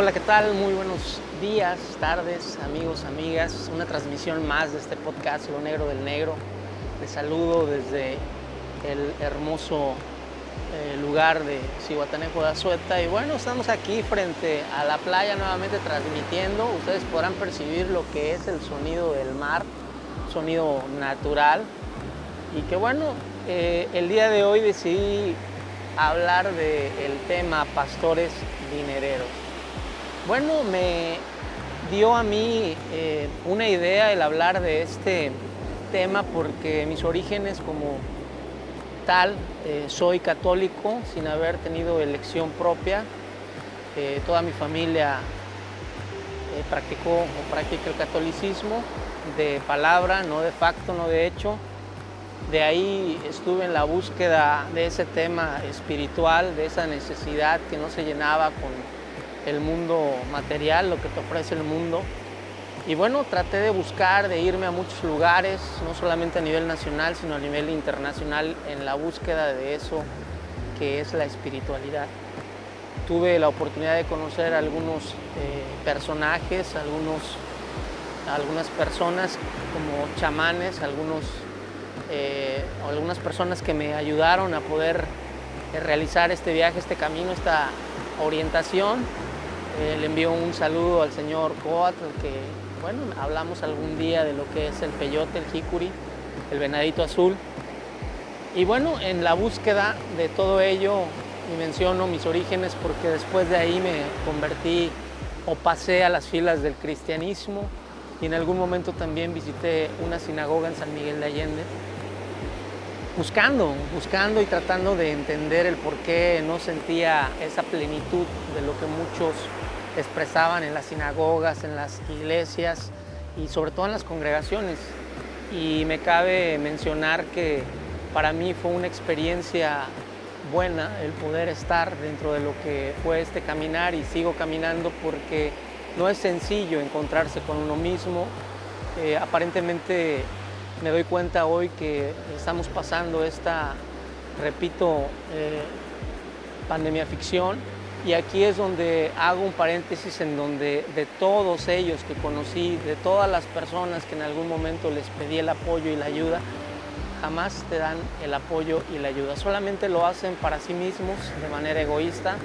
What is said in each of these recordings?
Hola, ¿qué tal? Muy buenos días, tardes, amigos, amigas. Una transmisión más de este podcast, Lo Negro del Negro. Les saludo desde el hermoso eh, lugar de Cihuatanejo de Azueta. Y bueno, estamos aquí frente a la playa nuevamente transmitiendo. Ustedes podrán percibir lo que es el sonido del mar, sonido natural. Y que bueno, eh, el día de hoy decidí hablar del tema pastores dinereros. Bueno, me dio a mí eh, una idea el hablar de este tema porque mis orígenes como tal, eh, soy católico sin haber tenido elección propia. Eh, toda mi familia practicó o practica el catolicismo de palabra, no de facto, no de hecho. De ahí estuve en la búsqueda de ese tema espiritual, de esa necesidad que no se llenaba con el mundo material, lo que te ofrece el mundo. Y bueno, traté de buscar, de irme a muchos lugares, no solamente a nivel nacional, sino a nivel internacional, en la búsqueda de eso que es la espiritualidad. Tuve la oportunidad de conocer a algunos eh, personajes, algunos, algunas personas como chamanes, algunos, eh, algunas personas que me ayudaron a poder realizar este viaje, este camino, esta orientación eh, le envío un saludo al señor Coatl, que, bueno, hablamos algún día de lo que es el peyote, el jicuri, el venadito azul. Y bueno, en la búsqueda de todo ello, y menciono mis orígenes porque después de ahí me convertí o pasé a las filas del cristianismo y en algún momento también visité una sinagoga en San Miguel de Allende, buscando, buscando y tratando de entender el por qué no sentía esa plenitud de lo que muchos expresaban en las sinagogas, en las iglesias y sobre todo en las congregaciones. Y me cabe mencionar que para mí fue una experiencia buena el poder estar dentro de lo que fue este caminar y sigo caminando porque no es sencillo encontrarse con uno mismo. Eh, aparentemente me doy cuenta hoy que estamos pasando esta, repito, eh, pandemia ficción y aquí es donde hago un paréntesis en donde de todos ellos que conocí, de todas las personas que en algún momento les pedí el apoyo y la ayuda, jamás te dan el apoyo y la ayuda. Solamente lo hacen para sí mismos de manera egoísta,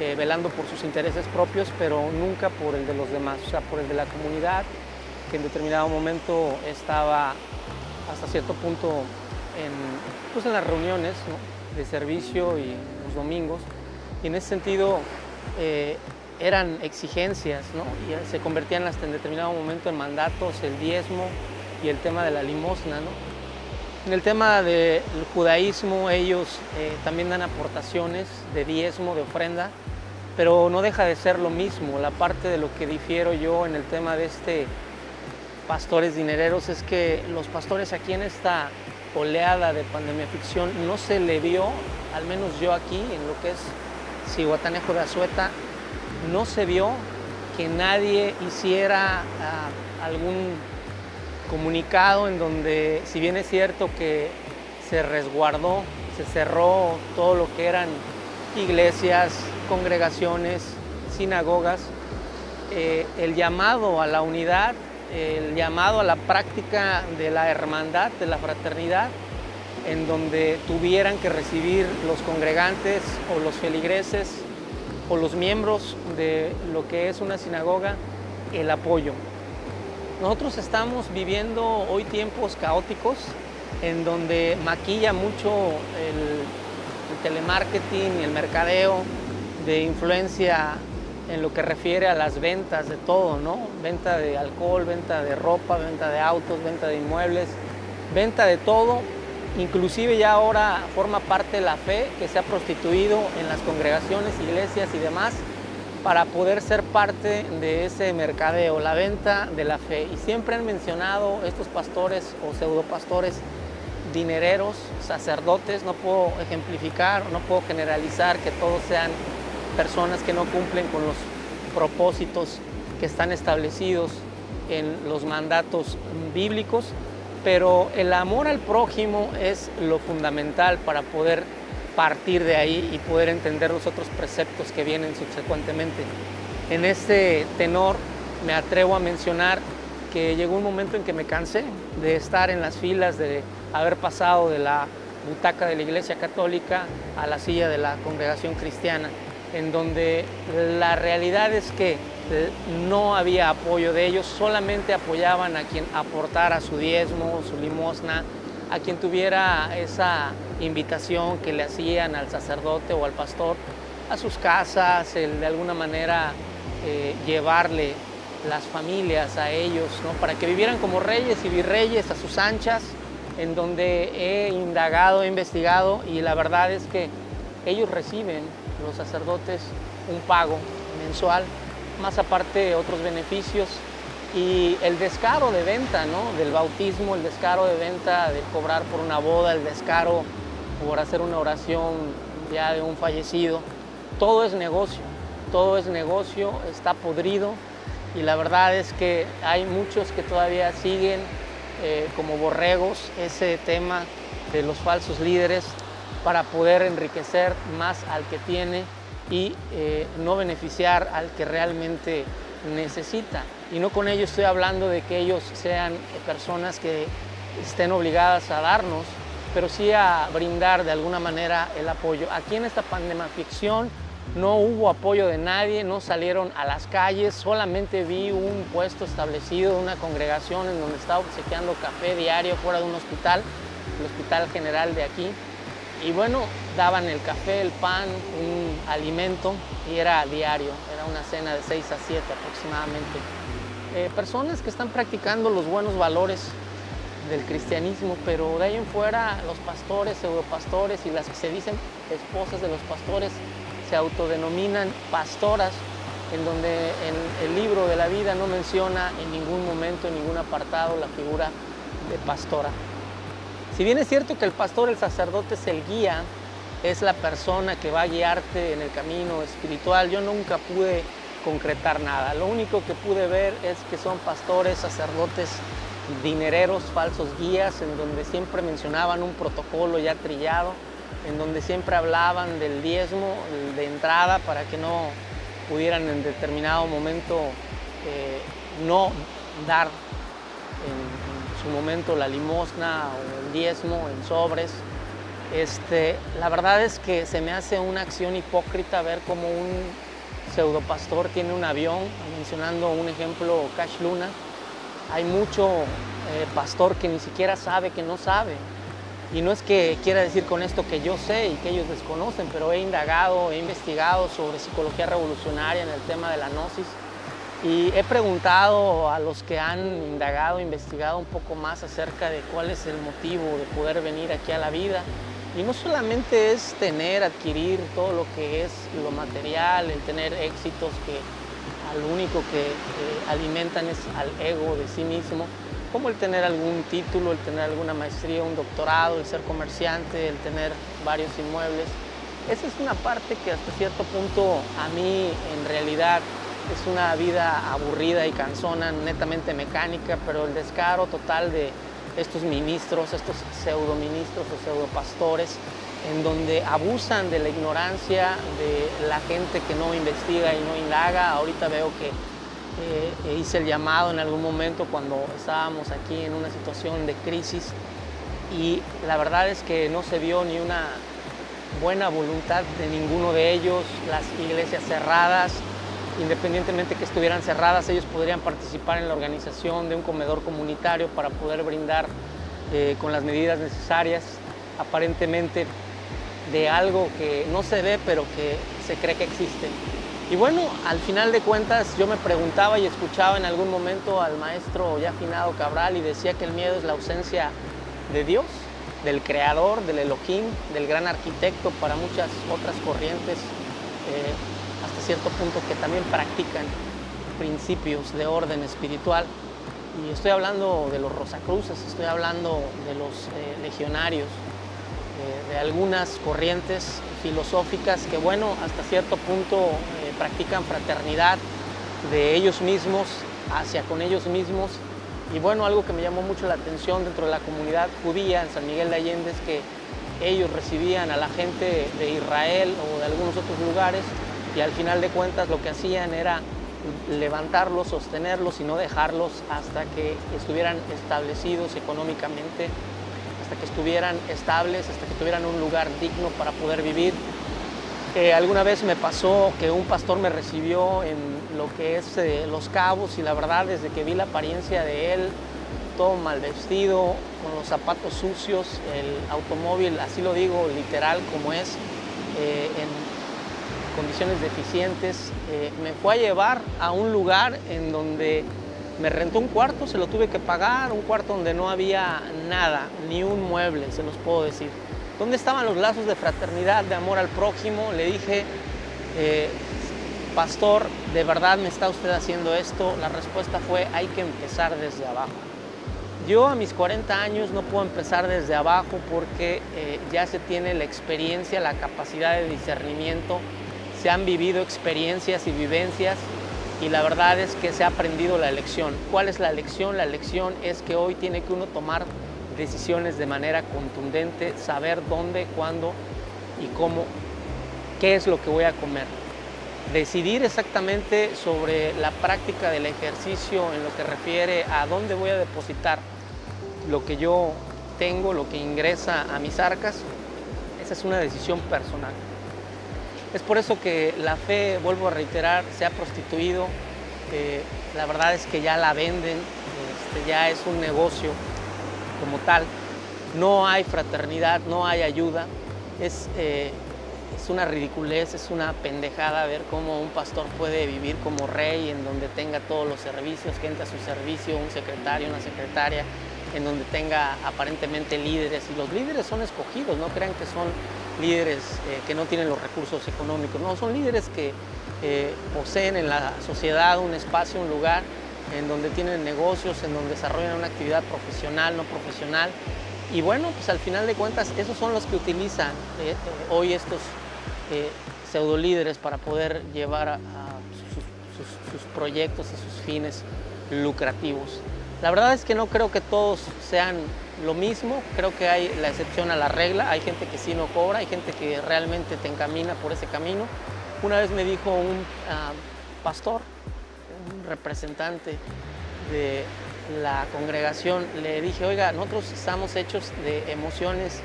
eh, velando por sus intereses propios, pero nunca por el de los demás, o sea, por el de la comunidad, que en determinado momento estaba hasta cierto punto en, pues en las reuniones de servicio y los domingos y en ese sentido eh, eran exigencias, ¿no? y se convertían hasta en determinado momento en mandatos, el diezmo y el tema de la limosna. ¿no? En el tema del judaísmo ellos eh, también dan aportaciones de diezmo, de ofrenda, pero no deja de ser lo mismo. La parte de lo que difiero yo en el tema de este pastores dinereros es que los pastores aquí en esta oleada de pandemia ficción no se le vio, al menos yo aquí, en lo que es Cihuatanejo de Azueta, no se vio que nadie hiciera ah, algún comunicado en donde, si bien es cierto que se resguardó, se cerró todo lo que eran iglesias, congregaciones, sinagogas, eh, el llamado a la unidad, el llamado a la práctica de la hermandad, de la fraternidad, en donde tuvieran que recibir los congregantes o los feligreses o los miembros de lo que es una sinagoga el apoyo. Nosotros estamos viviendo hoy tiempos caóticos en donde maquilla mucho el, telemarketing y el mercadeo de influencia en lo que refiere a las ventas de todo, ¿no? Venta de alcohol, venta de ropa, venta de autos, venta de inmuebles, venta de todo Inclusive ya ahora forma parte de la fe que se ha prostituido en las congregaciones, iglesias y demás para poder ser parte de ese mercadeo, la venta de la fe. Y siempre han mencionado estos pastores o pseudopastores dinereros, sacerdotes, no puedo ejemplificar, no puedo generalizar que todos sean personas que no cumplen con los propósitos que están establecidos en los mandatos bíblicos, pero el amor al prójimo es lo fundamental para poder partir de ahí y poder entender los otros preceptos que vienen subsecuentemente. En este tenor me atrevo a mencionar que llegó un momento en que me cansé de estar en las filas, de haber pasado de la butaca de la Iglesia Católica a la silla de la congregación cristiana, en donde la realidad es que no había apoyo de ellos, solamente apoyaban a quien aportara su diezmo, su limosna, a quien tuviera esa invitación que le hacían al sacerdote o al pastor a sus casas, de alguna manera eh, llevarle las familias a ellos, ¿no? para que vivieran como reyes y virreyes a sus anchas, en donde he indagado, he investigado y la verdad es que ellos reciben, los sacerdotes, un pago mensual, más aparte otros beneficios. Y el descaro de venta, ¿no? del bautismo, el descaro de venta, de cobrar por una boda, el descaro por hacer una oración ya de un fallecido, todo es negocio, todo es negocio, está podrido. Y la verdad es que hay muchos que todavía siguen eh, como borregos ese tema de los falsos líderes para poder enriquecer más al que tiene y eh, no beneficiar al que realmente necesita. Y no con ello estoy hablando de que ellos sean personas que estén obligadas a darnos, pero sí a brindar de alguna manera el apoyo. Aquí en esta pandemia ficción no hubo apoyo de nadie, no salieron a las calles, solamente vi un puesto establecido, una congregación en donde estaba obsequiando café diario fuera de un hospital, el Hospital General de aquí. Y bueno, daban el café, el pan, un alimento y era diario, era una cena de 6 a 7 aproximadamente. Eh, personas que están practicando los buenos valores del cristianismo, pero de ahí en fuera los pastores, pseudopastores y las que se dicen esposas de los pastores se autodenominan pastoras, en donde en el libro de la vida no menciona en ningún momento, en ningún apartado, la figura de pastora. Si bien es cierto que el pastor, el sacerdote es el guía, es la persona que va a guiarte en el camino espiritual, yo nunca pude concretar nada. Lo único que pude ver es que son pastores, sacerdotes, dinereros, falsos guías, en donde siempre mencionaban un protocolo ya trillado, en donde siempre hablaban del diezmo de entrada para que no pudieran en determinado momento eh, no dar su momento la limosna o el diezmo en sobres. Este, la verdad es que se me hace una acción hipócrita ver cómo un pseudopastor tiene un avión, mencionando un ejemplo, Cash Luna. Hay mucho eh, pastor que ni siquiera sabe que no sabe. Y no es que quiera decir con esto que yo sé y que ellos desconocen, pero he indagado, he investigado sobre psicología revolucionaria en el tema de la gnosis y he preguntado a los que han indagado, investigado un poco más acerca de cuál es el motivo de poder venir aquí a la vida. Y no solamente es tener, adquirir todo lo que es lo material, el tener éxitos que al único que alimentan es al ego de sí mismo, como el tener algún título, el tener alguna maestría, un doctorado, el ser comerciante, el tener varios inmuebles. Esa es una parte que hasta cierto punto a mí en realidad es una vida aburrida y cansona, netamente mecánica, pero el descaro total de estos ministros, estos pseudo ministros o pseudo pastores, en donde abusan de la ignorancia de la gente que no investiga y no indaga. Ahorita veo que eh, hice el llamado en algún momento cuando estábamos aquí en una situación de crisis y la verdad es que no se vio ni una buena voluntad de ninguno de ellos, las iglesias cerradas, independientemente que estuvieran cerradas, ellos podrían participar en la organización de un comedor comunitario para poder brindar eh, con las medidas necesarias, aparentemente de algo que no se ve pero que se cree que existe. Y bueno, al final de cuentas yo me preguntaba y escuchaba en algún momento al maestro ya afinado Cabral y decía que el miedo es la ausencia de Dios, del creador, del Elohim, del gran arquitecto para muchas otras corrientes, eh, cierto punto que también practican principios de orden espiritual. Y estoy hablando de los Rosacruces, estoy hablando de los eh, legionarios, eh, de algunas corrientes filosóficas que, bueno, hasta cierto punto eh, practican fraternidad de ellos mismos hacia con ellos mismos. Y bueno, algo que me llamó mucho la atención dentro de la comunidad judía en San Miguel de Allende es que ellos recibían a la gente de Israel o de algunos otros lugares y al final de cuentas lo que hacían era levantarlos, sostenerlos y no dejarlos hasta que estuvieran establecidos económicamente, hasta que estuvieran estables, hasta que tuvieran un lugar digno para poder vivir. Eh, alguna vez me pasó que un pastor me recibió en lo que es eh, Los Cabos y la verdad desde que vi la apariencia de él, todo mal vestido, con los zapatos sucios, el automóvil, así lo digo literal como es, eh, en condiciones deficientes, eh, me fue a llevar a un lugar en donde me rentó un cuarto, se lo tuve que pagar, un cuarto donde no había nada, ni un mueble, se los puedo decir. ¿Dónde estaban los lazos de fraternidad, de amor al prójimo? Le dije, eh, pastor, ¿de verdad me está usted haciendo esto? La respuesta fue, hay que empezar desde abajo. Yo a mis 40 años no puedo empezar desde abajo porque eh, ya se tiene la experiencia, la capacidad de discernimiento se han vivido experiencias y vivencias y la verdad es que se ha aprendido la lección. ¿Cuál es la lección? La lección es que hoy tiene que uno tomar decisiones de manera contundente, saber dónde, cuándo y cómo, qué es lo que voy a comer. Decidir exactamente sobre la práctica del ejercicio en lo que refiere a dónde voy a depositar lo que yo tengo, lo que ingresa a mis arcas, esa es una decisión personal. Es por eso que la fe, vuelvo a reiterar, se ha prostituido. La verdad es que ya la venden, este, ya es un negocio como tal. No hay fraternidad, no hay ayuda. Es, eh, es una ridiculez, es una pendejada ver cómo un pastor puede vivir como rey en donde tenga todos los servicios, que entre a su servicio un secretario, una secretaria, en donde tenga aparentemente líderes. Y los líderes son escogidos, no crean que son líderes eh, que no tienen los recursos económicos, no, son líderes que eh, poseen en la sociedad un espacio, un lugar en donde tienen negocios, en donde desarrollan una actividad profesional, no profesional. Y bueno, pues al final de cuentas, esos son los que utilizan eh, hoy estos pseudo líderes para poder llevar a, sus proyectos y sus fines lucrativos. La verdad es que no creo que todos sean lo mismo, creo que hay la excepción a la regla, hay gente que sí no cobra, hay gente que realmente te encamina por ese camino. Una vez me dijo un ah, pastor, un representante de la congregación, le dije, oiga, nosotros estamos hechos de emociones,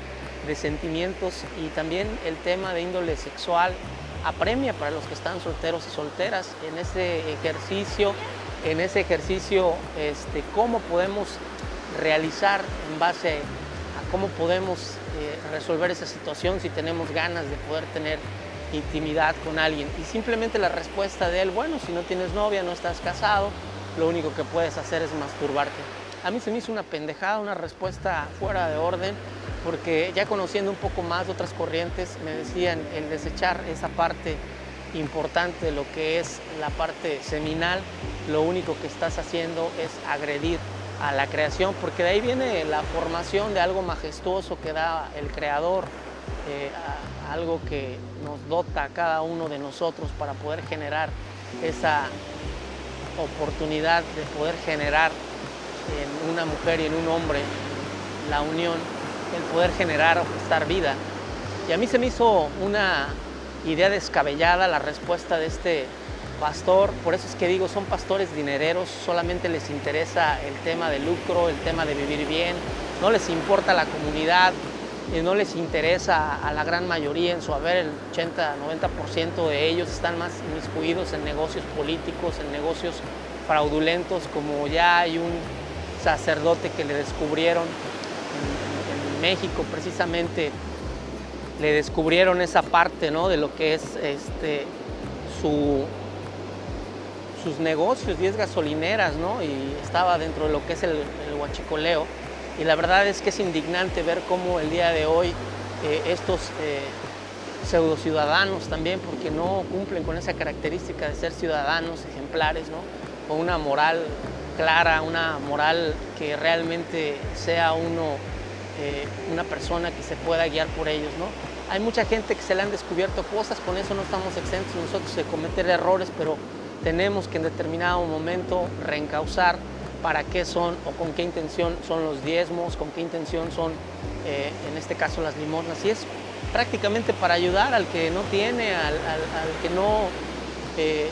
de sentimientos y también el tema de índole sexual apremia para los que están solteros y solteras en ese ejercicio, en ese ejercicio, este, cómo podemos realizar en base a cómo podemos eh, resolver esa situación si tenemos ganas de poder tener intimidad con alguien. Y simplemente la respuesta de él, bueno, si no tienes novia, no estás casado, lo único que puedes hacer es masturbarte. A mí se me hizo una pendejada, una respuesta fuera de orden, porque ya conociendo un poco más de otras corrientes, me decían el desechar esa parte importante de lo que es la parte seminal, lo único que estás haciendo es agredir a la creación, porque de ahí viene la formación de algo majestuoso que da el Creador, eh, algo que nos dota a cada uno de nosotros para poder generar esa oportunidad de poder generar en una mujer y en un hombre la unión, el poder generar o vida. Y a mí se me hizo una idea descabellada la respuesta de este pastor, por eso es que digo, son pastores dinereros, solamente les interesa el tema de lucro, el tema de vivir bien, no les importa la comunidad, y no les interesa a la gran mayoría, en su haber el 80-90% de ellos están más inmiscuidos en negocios políticos, en negocios fraudulentos, como ya hay un sacerdote que le descubrieron en, en México precisamente, le descubrieron esa parte ¿no? de lo que es este, su sus negocios, 10 gasolineras, ¿no? Y estaba dentro de lo que es el, huachicoleo. Y la verdad es que es indignante ver cómo el día de hoy eh, estos eh, pseudo ciudadanos también, porque no cumplen con esa característica de ser ciudadanos ejemplares, ¿no? Con una moral clara, una moral que realmente sea uno eh, una persona que se pueda guiar por ellos, ¿no? Hay mucha gente que se le han descubierto cosas, con eso no estamos exentos nosotros de cometer errores, pero tenemos que en determinado momento reencauzar para qué son o con qué intención son los diezmos, con qué intención son, eh, en este caso, las limosnas. Y es prácticamente para ayudar al que no tiene, al, que no eh,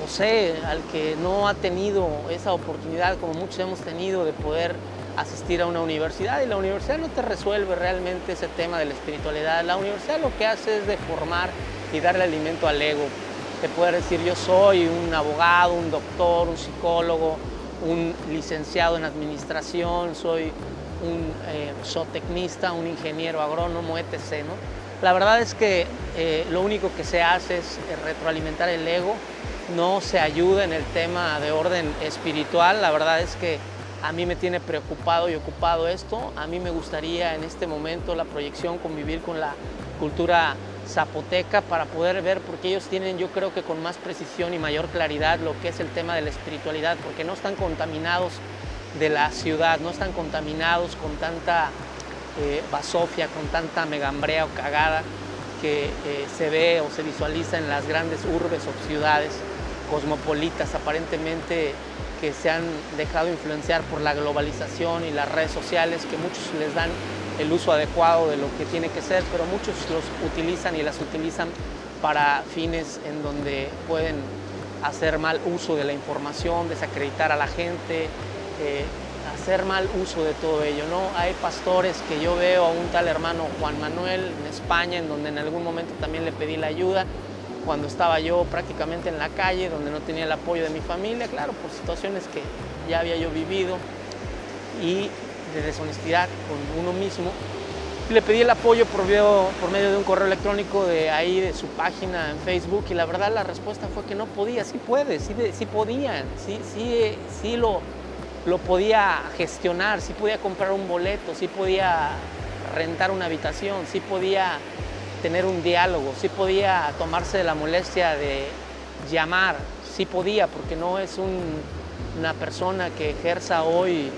posee, al que no ha tenido esa oportunidad como muchos hemos tenido de poder asistir a una universidad y la universidad no te resuelve realmente ese tema de la espiritualidad. La universidad lo que hace es deformar y darle alimento al ego. Te puede decir yo soy un abogado, un doctor, un psicólogo, un licenciado en administración, soy un eh, zootecnista, un ingeniero agrónomo, etc. ¿no? La verdad es que eh, lo único que se hace es retroalimentar el ego, no se ayuda en el tema de orden espiritual. La verdad es que a mí me tiene preocupado y ocupado esto. A mí me gustaría en este momento la proyección convivir con la cultura zapoteca para poder ver, porque ellos tienen yo creo que con más precisión y mayor claridad lo que es el tema de la espiritualidad, porque no están contaminados de la ciudad, no están contaminados con tanta eh, basofia, con tanta megambrea o cagada que eh, se ve o se visualiza en las grandes urbes o ciudades cosmopolitas, aparentemente que se han dejado influenciar por la globalización y las redes sociales, que muchos les dan el uso adecuado de lo que tiene que ser, pero muchos los utilizan y las utilizan para fines en donde pueden hacer mal uso de la información, desacreditar a la gente, eh, hacer mal uso de todo ello. ¿no? Hay pastores que yo veo a un tal hermano Juan Manuel en España, en donde en algún momento también le pedí la ayuda, cuando estaba yo prácticamente en la calle, donde no tenía el apoyo de mi familia, claro, por situaciones que ya había yo vivido y de deshonestidad con uno mismo. Le pedí el apoyo por, por medio de un correo electrónico de ahí, de su página en Facebook, y la verdad la respuesta fue que no podía, sí puede, sí, sí podían, sí, sí, sí lo, lo podía gestionar, sí podía comprar un boleto, sí podía rentar una habitación, sí podía tener un diálogo, sí podía tomarse la molestia de llamar, sí podía, porque no es una persona que ejerza hoy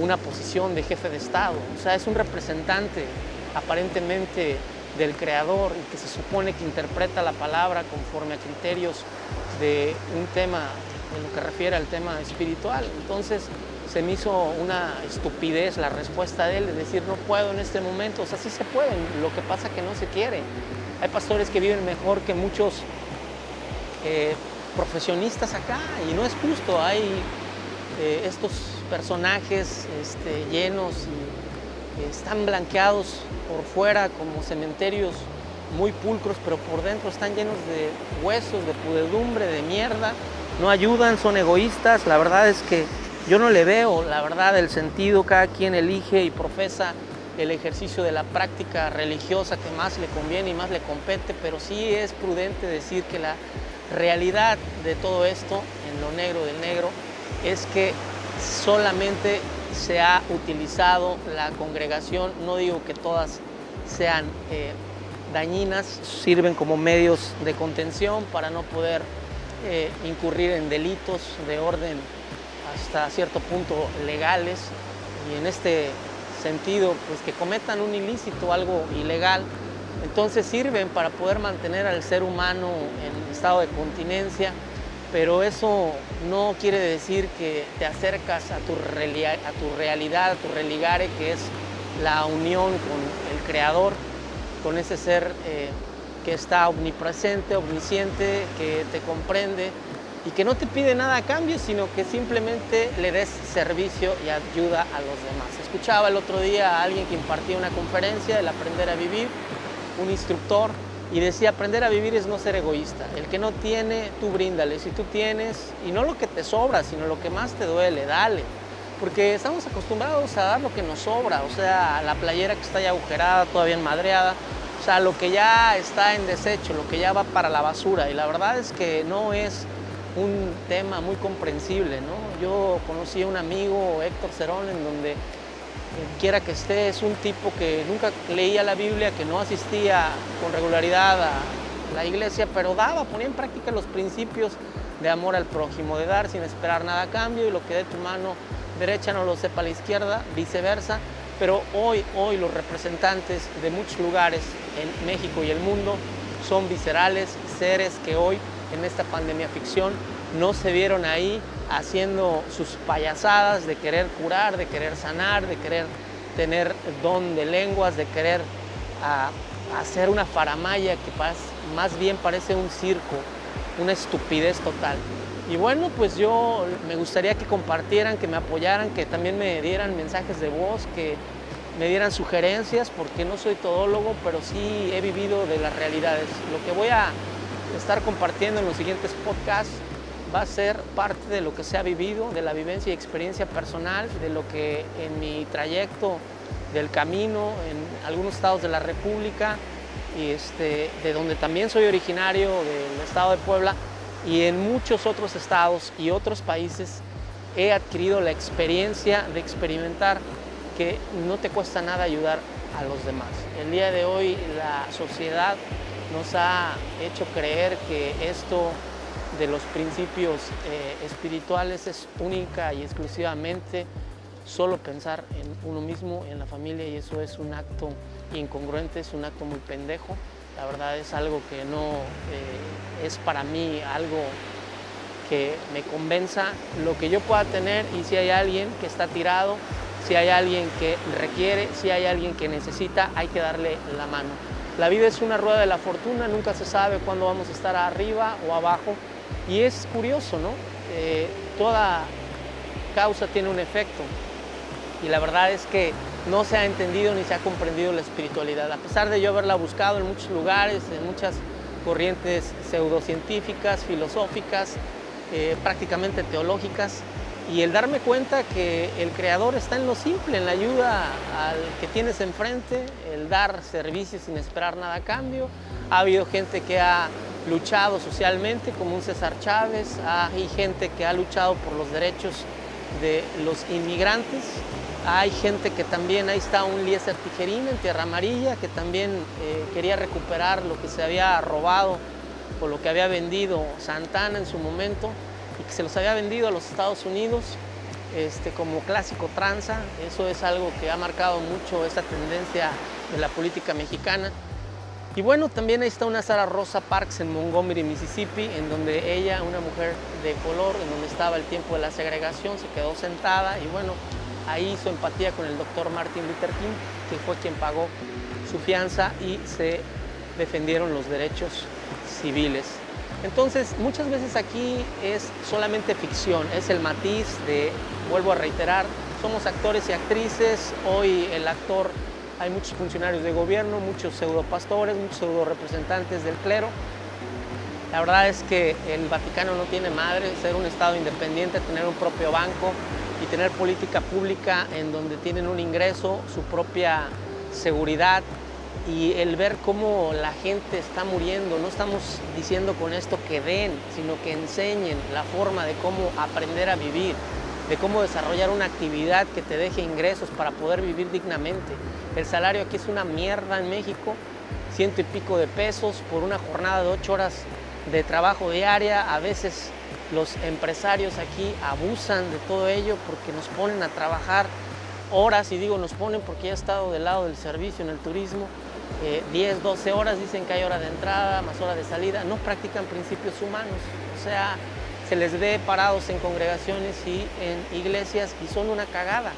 una posición de jefe de Estado, o sea, es un representante aparentemente del creador y que se supone que interpreta la palabra conforme a criterios de un tema en lo que refiere al tema espiritual. Entonces se me hizo una estupidez la respuesta de él de decir no puedo en este momento, o sea, sí se puede, lo que pasa que no se quiere. Hay pastores que viven mejor que muchos eh, profesionistas acá y no es justo, hay eh, estos personajes este, llenos y están blanqueados por fuera como cementerios muy pulcros, pero por dentro están llenos de huesos, de pudedumbre, de mierda, no ayudan, son egoístas, la verdad es que yo no le veo, la verdad, el sentido, cada quien elige y profesa el ejercicio de la práctica religiosa que más le conviene y más le compete, pero sí es prudente decir que la realidad de todo esto, en lo negro del negro, es que solamente se ha utilizado la congregación, no digo que todas sean eh, dañinas, sirven como medios de contención para no poder eh, incurrir en delitos de orden hasta cierto punto legales. Y en este sentido pues que cometan un ilícito, algo ilegal, entonces sirven para poder mantener al ser humano en estado de continencia pero eso no quiere decir que te acercas a tu, a tu realidad, a tu religare, que es la unión con el Creador, con ese ser eh, que está omnipresente, omnisciente, que te comprende y que no te pide nada a cambio, sino que simplemente le des servicio y ayuda a los demás. Escuchaba el otro día a alguien que impartía una conferencia del aprender a vivir, un instructor, y decía, aprender a vivir es no ser egoísta. El que no tiene, tú bríndale. Si tú tienes, y no lo que te sobra, sino lo que más te duele, dale. Porque estamos acostumbrados a dar lo que nos sobra, o sea, la playera que está ya agujerada, todavía enmadreada, o sea, lo que ya está en desecho, lo que ya va para la basura. Y la verdad es que no es un tema muy comprensible, ¿no? Yo conocí a un amigo, Héctor Cerón, en donde quiera que esté, es un tipo que nunca leía la Biblia, que no asistía con regularidad a la iglesia, pero daba, ponía en práctica los principios de amor al prójimo, de dar sin esperar nada a cambio y lo que dé tu mano derecha no lo sepa la izquierda, viceversa. Pero hoy, hoy los representantes de muchos lugares en México y el mundo son viscerales, seres que hoy en esta pandemia ficción no se vieron ahí haciendo sus payasadas de querer curar, de querer sanar, de querer tener don de lenguas, de querer ah, hacer una faramaya que más bien parece un circo, una estupidez total. Y bueno, pues yo me gustaría que compartieran, que me apoyaran, que también me dieran mensajes de voz, que me dieran sugerencias, porque no soy todólogo, pero sí he vivido de las realidades. Lo que voy a estar compartiendo en los siguientes podcasts va a ser parte de lo que se ha vivido, de la vivencia y experiencia personal, de lo que en mi trayecto del camino, en algunos estados de la República, y este, de donde también soy originario, del estado de Puebla, y en muchos otros estados y otros países he adquirido la experiencia de experimentar que no te cuesta nada ayudar a los demás. El día de hoy la sociedad nos ha hecho creer que esto de los principios eh, espirituales es única y exclusivamente solo pensar en uno mismo, en la familia, y eso es un acto incongruente, es un acto muy pendejo. La verdad es algo que no eh, es para mí algo que me convenza lo que yo pueda tener y si hay alguien que está tirado, si hay alguien que requiere, si hay alguien que necesita, hay que darle la mano. La vida es una rueda de la fortuna, nunca se sabe cuándo vamos a estar arriba o abajo. Y es curioso, ¿no? Eh, toda causa tiene un efecto. Y la verdad es que no se ha entendido ni se ha comprendido la espiritualidad, a pesar de yo haberla buscado en muchos lugares, en muchas corrientes pseudocientíficas, filosóficas, eh, prácticamente teológicas, y el darme cuenta que el creador está en lo simple, en la ayuda al que tienes enfrente, el dar servicios sin esperar nada a cambio. Ha habido gente que ha luchado socialmente, como un César Chávez, hay gente que ha luchado por los derechos de los inmigrantes, hay gente que también, ahí está un Lieser Tijerín en Tierra Amarilla, que también eh, quería recuperar lo que se había robado o lo que había vendido Santana en su momento y que se los había vendido a los Estados Unidos este, como clásico tranza. Eso es algo que ha marcado mucho esta tendencia de la política mexicana. Y bueno, también ahí está una Sara Rosa Parks en Montgomery, Mississippi, en donde ella, una mujer de color, en donde estaba el tiempo de la segregación, se quedó sentada y bueno, ahí hizo empatía con el doctor Martin Luther King, que fue quien pagó su fianza y se defendieron los derechos civiles. Entonces, muchas veces aquí es solamente ficción, es el matiz de, vuelvo a reiterar, somos actores y actrices, hoy el actor, hay muchos funcionarios de gobierno, muchos pseudopastores, muchos pseudo representantes del clero. La verdad es que el Vaticano no tiene madre, ser un Estado independiente, tener un propio banco y tener política pública en donde tienen un ingreso, su propia seguridad, y el ver cómo la gente está muriendo. No estamos diciendo con esto que den, sino que enseñen la forma de cómo aprender a vivir, de cómo desarrollar una actividad que te deje ingresos para poder vivir dignamente. El salario aquí es una mierda en México, ciento y pico de pesos por una jornada de ocho horas de trabajo diaria. A veces los empresarios aquí abusan de todo ello porque nos ponen a trabajar horas, y digo nos ponen porque ya he estado del lado del servicio en el turismo, 10, eh, 12 horas dicen que hay hora de entrada, más hora de salida, no practican principios humanos, o sea, se les ve parados en congregaciones y en iglesias y son una cagada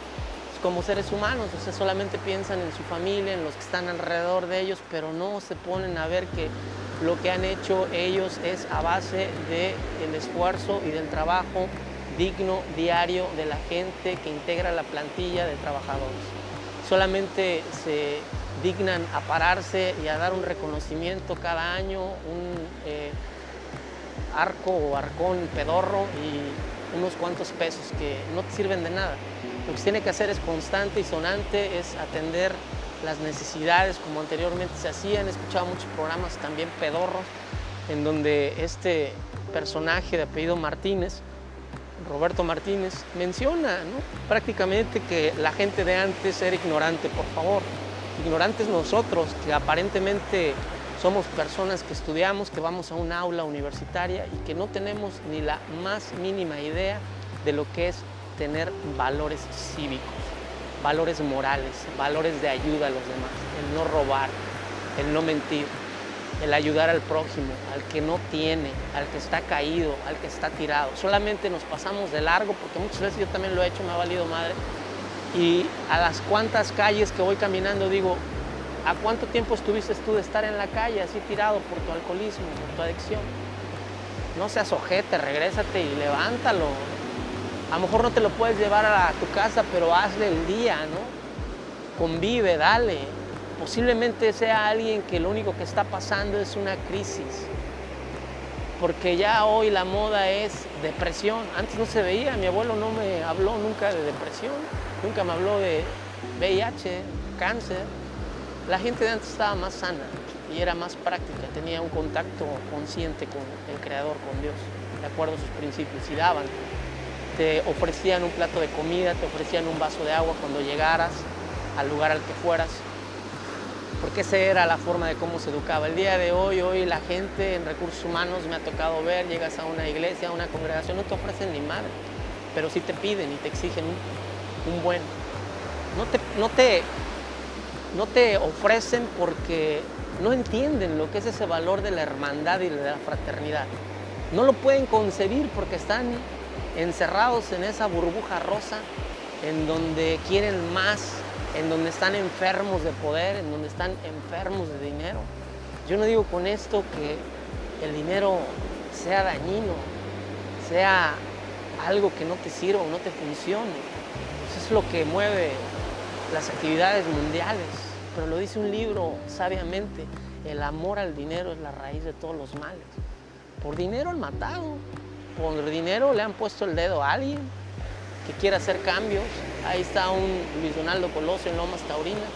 como seres humanos, o sea, solamente piensan en su familia, en los que están alrededor de ellos, pero no se ponen a ver que lo que han hecho ellos es a base del esfuerzo y del trabajo digno diario de la gente que integra la plantilla de trabajadores. Solamente se dignan a pararse y a dar un reconocimiento cada año, un eh, arco o arcón pedorro y unos cuantos pesos que no te sirven de nada. Lo que se tiene que hacer es constante y sonante, es atender las necesidades como anteriormente se hacían. He escuchado muchos programas también pedorros en donde este personaje de apellido Martínez Roberto Martínez, menciona prácticamente que la gente de antes era ignorante, por favor. Ignorantes nosotros, que aparentemente somos personas que estudiamos, que vamos a un aula universitaria y que no tenemos ni la más mínima idea de lo que es tener valores cívicos, valores morales, valores de ayuda a los demás, el no robar, el no mentir, el ayudar al prójimo, al que no tiene, al que está caído, al que está tirado. Solamente nos pasamos de largo, porque muchas veces yo también lo he hecho, me ha valido madre. Y a las cuantas calles que voy caminando digo, ¿a cuánto tiempo estuviste tú de estar en la calle así tirado por tu alcoholismo, por tu adicción? no seas ojete, regrésate y levántalo. A lo mejor no te lo puedes llevar a tu casa, pero hazle el día, ¿no? Convive, dale. Posiblemente sea alguien que lo único que está pasando es una crisis. Porque ya hoy la moda es depresión. Antes no se veía, mi abuelo no me habló nunca de depresión, nunca me habló de VIH, cáncer. La gente de antes estaba más sana y era más práctica, tenía un contacto consciente con el Creador, con Dios, de acuerdo a sus principios, y daban. Te ofrecían un plato de comida, te ofrecían un vaso de agua cuando llegaras al lugar al que fueras, porque esa era la forma de cómo se educaba. El día de hoy, hoy la gente en recursos humanos me ha tocado ver, llegas a una iglesia, a una congregación, no te ofrecen ni madre, pero sí te piden y te exigen un, buen. No te, no, te, no te ofrecen porque no entienden lo que es ese valor de la hermandad y de la fraternidad. No lo pueden concebir porque están encerrados en esa burbuja rosa en donde quieren más, en donde están enfermos de poder, en donde están enfermos de dinero. Yo no digo con esto que el dinero sea dañino, sea algo que no te sirva o no te funcione. Es lo que mueve las actividades mundiales pero lo dice un libro sabiamente, el amor al dinero es la raíz de todos los males. Por dinero han matado, por dinero le han puesto el dedo a alguien que quiere hacer cambios. Ahí está un Luis Donaldo Colosio en Lomas Taurina.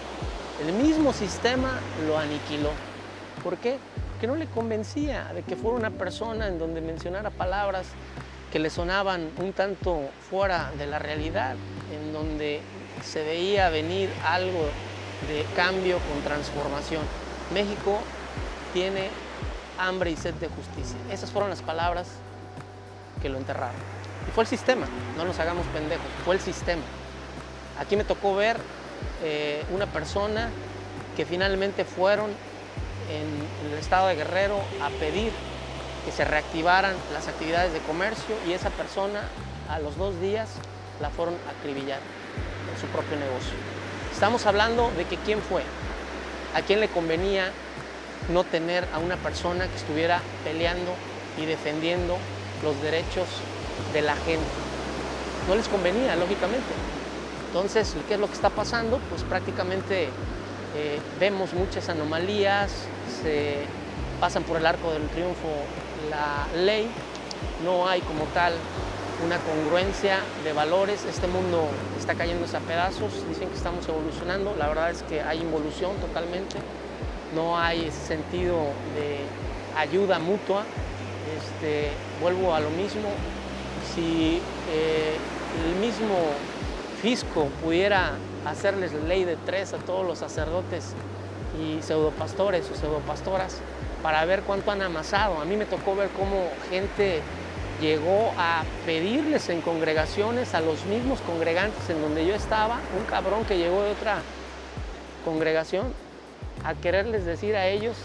El mismo sistema lo aniquiló. ¿Por qué? Porque no le convencía de que fuera una persona en donde mencionara palabras que le sonaban un tanto fuera de la realidad, en donde se veía venir algo de cambio con transformación. México tiene hambre y sed de justicia. Esas fueron las palabras que lo enterraron. Y fue el sistema, no nos hagamos pendejos, fue el sistema. Aquí me tocó ver eh, una persona que finalmente fueron en, el estado de Guerrero a pedir que se reactivaran las actividades de comercio y esa persona a los dos días la fueron a acribillar en su propio negocio. Estamos hablando de que quién fue, a quién le convenía no tener a una persona que estuviera peleando y defendiendo los derechos de la gente. No les convenía, lógicamente. Entonces, ¿qué es lo que está pasando? Pues prácticamente eh, vemos muchas anomalías, se pasan por el arco del triunfo la ley, no hay como tal una congruencia de valores. Este mundo está cayéndose a pedazos, dicen que estamos evolucionando, la verdad es que hay involución totalmente, no hay ese sentido de ayuda mutua. Este, vuelvo a lo mismo, si eh, el mismo fisco pudiera hacerles ley de tres a todos los sacerdotes y pseudopastores o pseudopastoras para ver cuánto han amasado. A mí me tocó ver cómo gente llegó a pedirles en congregaciones a los mismos congregantes en donde yo estaba, un cabrón que llegó de otra congregación, a quererles decir a ellos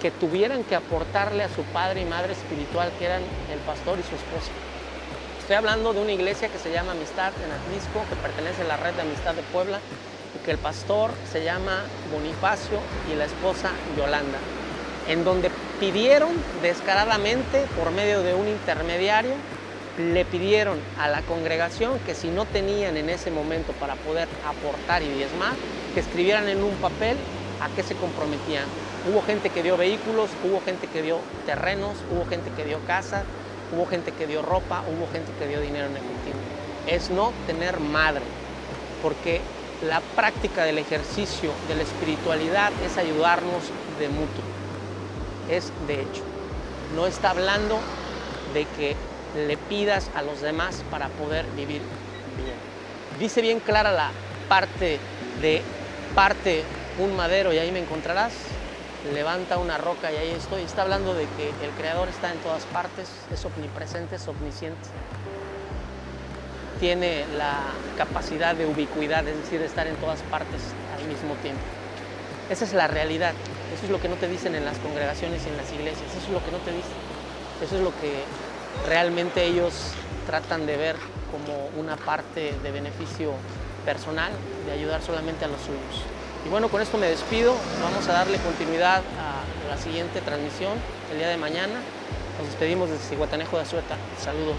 que tuvieran que aportarle a su padre y madre espiritual, que eran el pastor y su esposa. Estoy hablando de una iglesia que se llama Amistad en Atlisco, que pertenece a la red de Amistad de Puebla, y que el pastor se llama Bonifacio y la esposa Yolanda en donde pidieron descaradamente, por medio de un intermediario, le pidieron a la congregación que si no tenían en ese momento para poder aportar y diezmar, que escribieran en un papel a qué se comprometían. Hubo gente que dio vehículos, hubo gente que dio terrenos, hubo gente que dio casa, hubo gente que dio ropa, hubo gente que dio dinero en efectivo. Es no tener madre, porque la práctica del ejercicio de la espiritualidad es ayudarnos de mutuo es de hecho. No está hablando de que le pidas a los demás para poder vivir bien. Dice bien clara la parte de parte un madero y ahí me encontrarás. Levanta una roca y ahí estoy. Está hablando de que el Creador está en todas partes, es omnipresente, es omnisciente. Tiene la capacidad de ubicuidad, es decir, de estar en todas partes al mismo tiempo. Esa es la realidad. Eso es lo que no te dicen en las congregaciones y en las iglesias. Eso es lo que no te dicen. Eso es lo que realmente ellos tratan de ver como una parte de beneficio personal, de ayudar solamente a los suyos. Y bueno, con esto me despido. Vamos a darle continuidad a la siguiente transmisión el día de mañana, Nos despedimos desde Cihuatanejo de Azueta. Saludos.